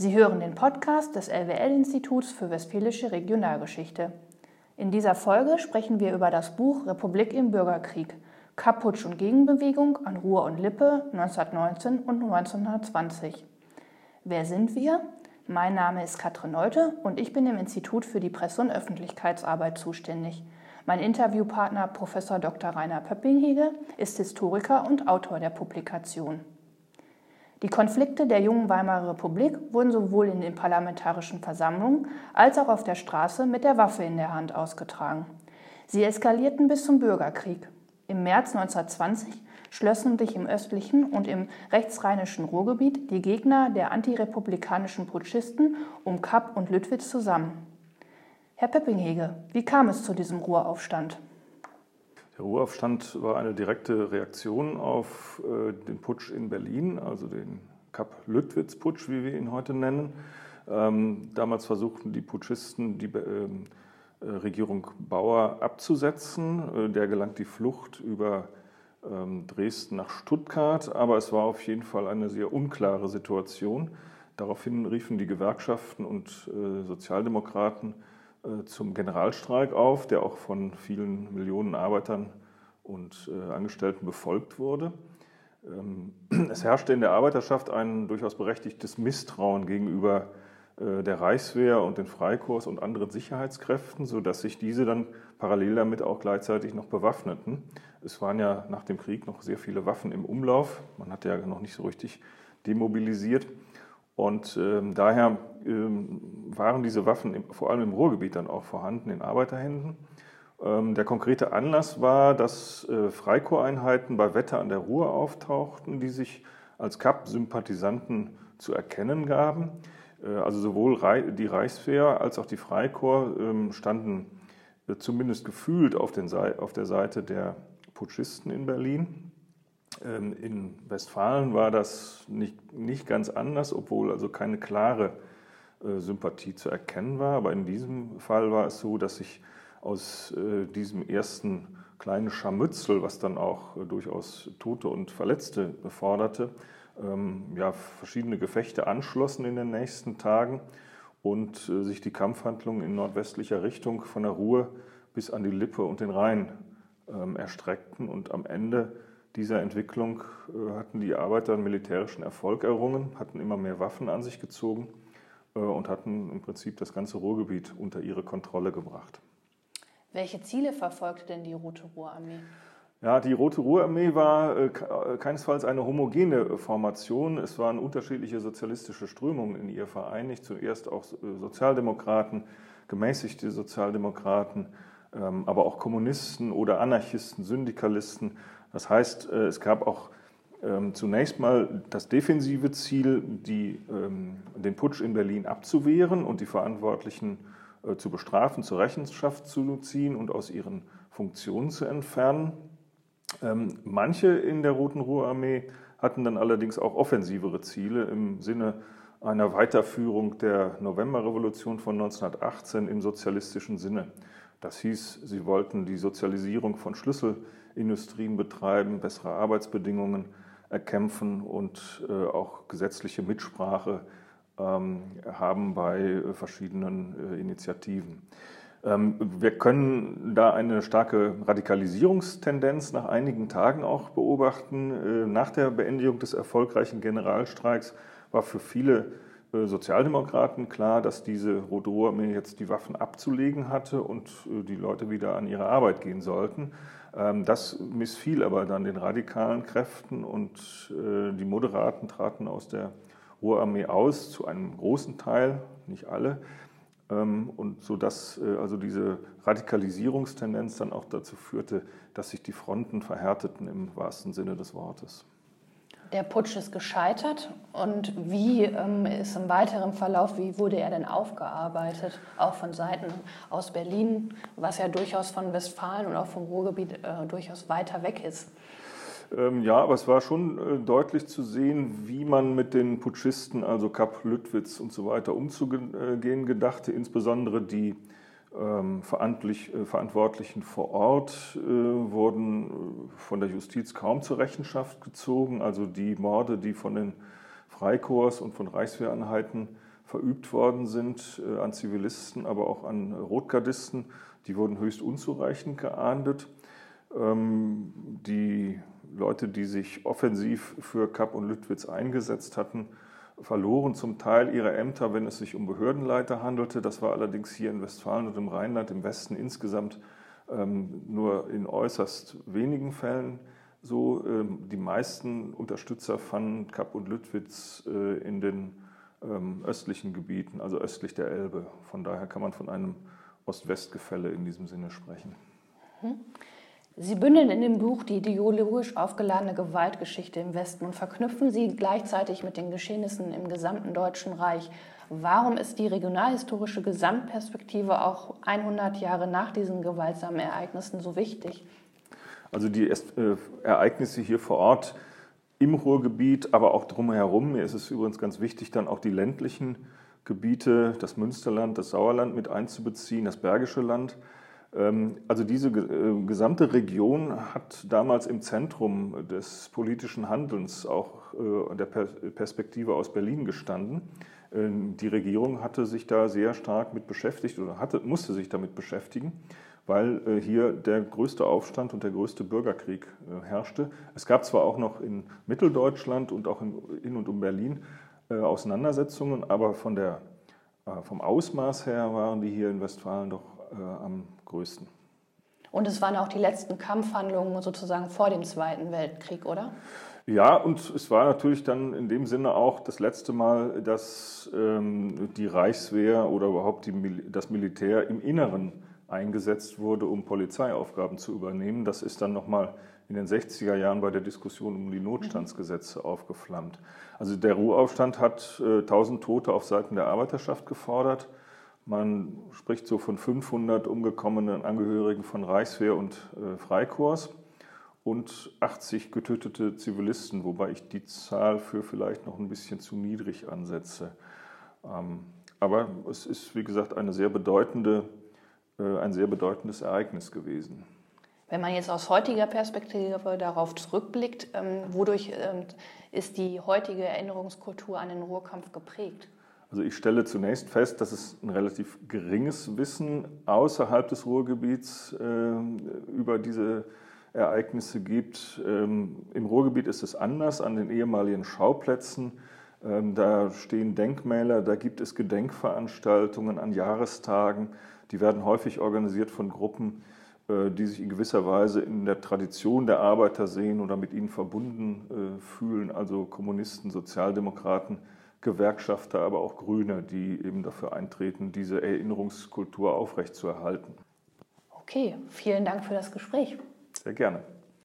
Sie hören den Podcast des LWL-Instituts für Westfälische Regionalgeschichte. In dieser Folge sprechen wir über das Buch Republik im Bürgerkrieg, Kapputsch und Gegenbewegung an Ruhr und Lippe 1919 und 1920. Wer sind wir? Mein Name ist Katrin Neute und ich bin im Institut für die Presse- und Öffentlichkeitsarbeit zuständig. Mein Interviewpartner Prof. Dr. Rainer Pöppinghege ist Historiker und Autor der Publikation. Die Konflikte der jungen Weimarer Republik wurden sowohl in den parlamentarischen Versammlungen als auch auf der Straße mit der Waffe in der Hand ausgetragen. Sie eskalierten bis zum Bürgerkrieg. Im März 1920 schlossen sich im östlichen und im rechtsrheinischen Ruhrgebiet die Gegner der antirepublikanischen Putschisten um Kapp und Lüttwitz zusammen. Herr Peppinghege, wie kam es zu diesem Ruhraufstand? Der Ruheaufstand war eine direkte Reaktion auf äh, den Putsch in Berlin, also den Kapp-Lüttwitz-Putsch, wie wir ihn heute nennen. Ähm, damals versuchten die Putschisten, die ähm, äh, Regierung Bauer abzusetzen. Äh, der gelang die Flucht über ähm, Dresden nach Stuttgart, aber es war auf jeden Fall eine sehr unklare Situation. Daraufhin riefen die Gewerkschaften und äh, Sozialdemokraten äh, zum Generalstreik auf, der auch von vielen Millionen Arbeitern und äh, Angestellten befolgt wurde. Ähm, es herrschte in der Arbeiterschaft ein durchaus berechtigtes Misstrauen gegenüber äh, der Reichswehr und den Freikorps und anderen Sicherheitskräften, sodass sich diese dann parallel damit auch gleichzeitig noch bewaffneten. Es waren ja nach dem Krieg noch sehr viele Waffen im Umlauf. Man hat ja noch nicht so richtig demobilisiert. Und ähm, daher ähm, waren diese Waffen im, vor allem im Ruhrgebiet dann auch vorhanden, in Arbeiterhänden. Ähm, der konkrete Anlass war, dass äh, Freikorpseinheiten bei Wetter an der Ruhr auftauchten, die sich als Kapp-Sympathisanten zu erkennen gaben. Äh, also sowohl die Reichswehr als auch die Freikorps ähm, standen äh, zumindest gefühlt auf, auf der Seite der Putschisten in Berlin. Ähm, in Westfalen war das nicht, nicht ganz anders, obwohl also keine klare äh, Sympathie zu erkennen war. Aber in diesem Fall war es so, dass sich aus äh, diesem ersten kleinen Scharmützel, was dann auch äh, durchaus Tote und Verletzte beforderte, ähm, ja, verschiedene Gefechte anschlossen in den nächsten Tagen und sich die Kampfhandlungen in nordwestlicher Richtung von der Ruhr bis an die Lippe und den Rhein ähm, erstreckten und am Ende dieser Entwicklung äh, hatten die Arbeiter einen militärischen Erfolg errungen, hatten immer mehr Waffen an sich gezogen äh, und hatten im Prinzip das ganze Ruhrgebiet unter ihre Kontrolle gebracht. Welche Ziele verfolgte denn die Rote Ruhrarmee? Ja, die Rote Ruhrarmee war äh, keinesfalls eine homogene Formation. Es waren unterschiedliche sozialistische Strömungen in ihr vereinigt. Zuerst auch Sozialdemokraten, gemäßigte Sozialdemokraten, aber auch Kommunisten oder Anarchisten, Syndikalisten. Das heißt, äh, es gab auch ähm, zunächst mal das defensive Ziel, die, ähm, den Putsch in Berlin abzuwehren und die Verantwortlichen äh, zu bestrafen, zur Rechenschaft zu ziehen und aus ihren Funktionen zu entfernen. Ähm, manche in der Roten Ruhrarmee hatten dann allerdings auch offensivere Ziele im Sinne einer Weiterführung der Novemberrevolution von 1918 im sozialistischen Sinne. Das hieß, sie wollten die Sozialisierung von Schlüsselindustrien betreiben, bessere Arbeitsbedingungen erkämpfen und äh, auch gesetzliche Mitsprache ähm, haben bei verschiedenen äh, Initiativen. Ähm, wir können da eine starke Radikalisierungstendenz nach einigen Tagen auch beobachten. Äh, nach der Beendigung des erfolgreichen Generalstreiks war für viele äh, Sozialdemokraten klar, dass diese Rote Armee jetzt die Waffen abzulegen hatte und äh, die Leute wieder an ihre Arbeit gehen sollten. Ähm, das missfiel aber dann den radikalen Kräften und äh, die Moderaten traten aus der Ruhrarmee aus, zu einem großen Teil, nicht alle. Ähm, und so dass also diese Radikalisierungstendenz dann auch dazu führte, dass sich die Fronten verhärteten im wahrsten Sinne des Wortes. Der Putsch ist gescheitert und wie ähm, ist im weiteren Verlauf, wie wurde er denn aufgearbeitet, auch von Seiten aus Berlin, was ja durchaus von Westfalen und auch vom Ruhrgebiet äh, durchaus weiter weg ist? Ähm, ja, aber es war schon äh, deutlich zu sehen, wie man mit den Putschisten, also Kapp, Lüttwitz und so weiter, umzugehen gedachte, insbesondere die äh, Verantwortlichen vor Ort äh, wurden äh, von der Justiz kaum zur Rechenschaft gezogen. Also die Morde, die von den Freikorps und von Reichswehreinheiten verübt worden sind äh, an Zivilisten, aber auch an Rotgardisten. Die wurden höchst unzureichend geahndet. Ähm, die Leute, die sich offensiv für Kapp und Lüttwitz eingesetzt hatten, verloren zum Teil ihre Ämter, wenn es sich um Behördenleiter handelte. Das war allerdings hier in Westfalen und im Rheinland im Westen insgesamt ähm, nur in äußerst wenigen Fällen so. Ähm, die meisten Unterstützer fanden Kapp und Lüttwitz äh, in den ähm, östlichen Gebieten, also östlich der Elbe. Von daher kann man von einem Ost-West-Gefälle in diesem Sinne sprechen. Mhm. Sie bündeln in dem Buch die ideologisch aufgeladene Gewaltgeschichte im Westen und verknüpfen sie gleichzeitig mit den Geschehnissen im gesamten Deutschen Reich. Warum ist die regionalhistorische Gesamtperspektive auch 100 Jahre nach diesen gewaltsamen Ereignissen so wichtig? Also die äh, Ereignisse hier vor Ort im Ruhrgebiet, aber auch drumherum. Mir ist es übrigens ganz wichtig, dann auch die ländlichen Gebiete, das Münsterland, das Sauerland mit einzubeziehen, das Bergische Land. Ähm, also diese äh, gesamte Region hat damals im Zentrum des politischen Handelns auch äh, der Perspektive aus Berlin gestanden. Ähm, die Regierung hatte sich da sehr stark mit beschäftigt oder hatte, musste sich damit beschäftigen, weil äh, hier der größte Aufstand und der größte Bürgerkrieg herrschte. Es gab zwar auch noch in Mitteldeutschland und auch in und um Berlin Auseinandersetzungen, aber von der, vom Ausmaß her waren die hier in Westfalen doch am größten. Und es waren auch die letzten Kampfhandlungen sozusagen vor dem Zweiten Weltkrieg, oder? Ja, und es war natürlich dann in dem Sinne auch das letzte Mal, dass ähm, die Reichswehr oder überhaupt die, das Militär im Inneren eingesetzt wurde, um Polizeiaufgaben zu übernehmen. Das ist dann nochmal in den 60er Jahren bei der Diskussion um die Notstandsgesetze aufgeflammt. Also der Ruheaufstand hat äh, 1000 Tote auf Seiten der Arbeiterschaft gefordert. Man spricht so von 500 umgekommenen Angehörigen von Reichswehr und äh, Freikorps und 80 getötete Zivilisten, wobei ich die Zahl für vielleicht noch ein bisschen zu niedrig ansetze. Ähm, aber es ist, wie gesagt, eine sehr bedeutende, äh, ein sehr bedeutendes Ereignis gewesen. Wenn man jetzt aus heutiger Perspektive darauf zurückblickt, ähm, wodurch ähm, ist die heutige Erinnerungskultur an den Ruhrkampf geprägt? Also ich stelle zunächst fest, dass es ein relativ geringes Wissen außerhalb des Ruhrgebiets äh, über diese Ereignisse gibt. Ähm, Im Ruhrgebiet ist es anders, an den ehemaligen Schauplätzen. Ähm, da stehen Denkmäler, da gibt es Gedenkveranstaltungen an Jahrestagen. Die werden häufig organisiert von Gruppen, äh, die sich in gewisser Weise in der Tradition der Arbeiter sehen oder mit ihnen verbunden äh, fühlen, also Kommunisten, Sozialdemokraten Gewerkschafter, aber auch Grüne, die eben dafür eintreten, diese Erinnerungskultur aufrechtzuerhalten. Okay, vielen Dank für das Gespräch. Sehr gerne.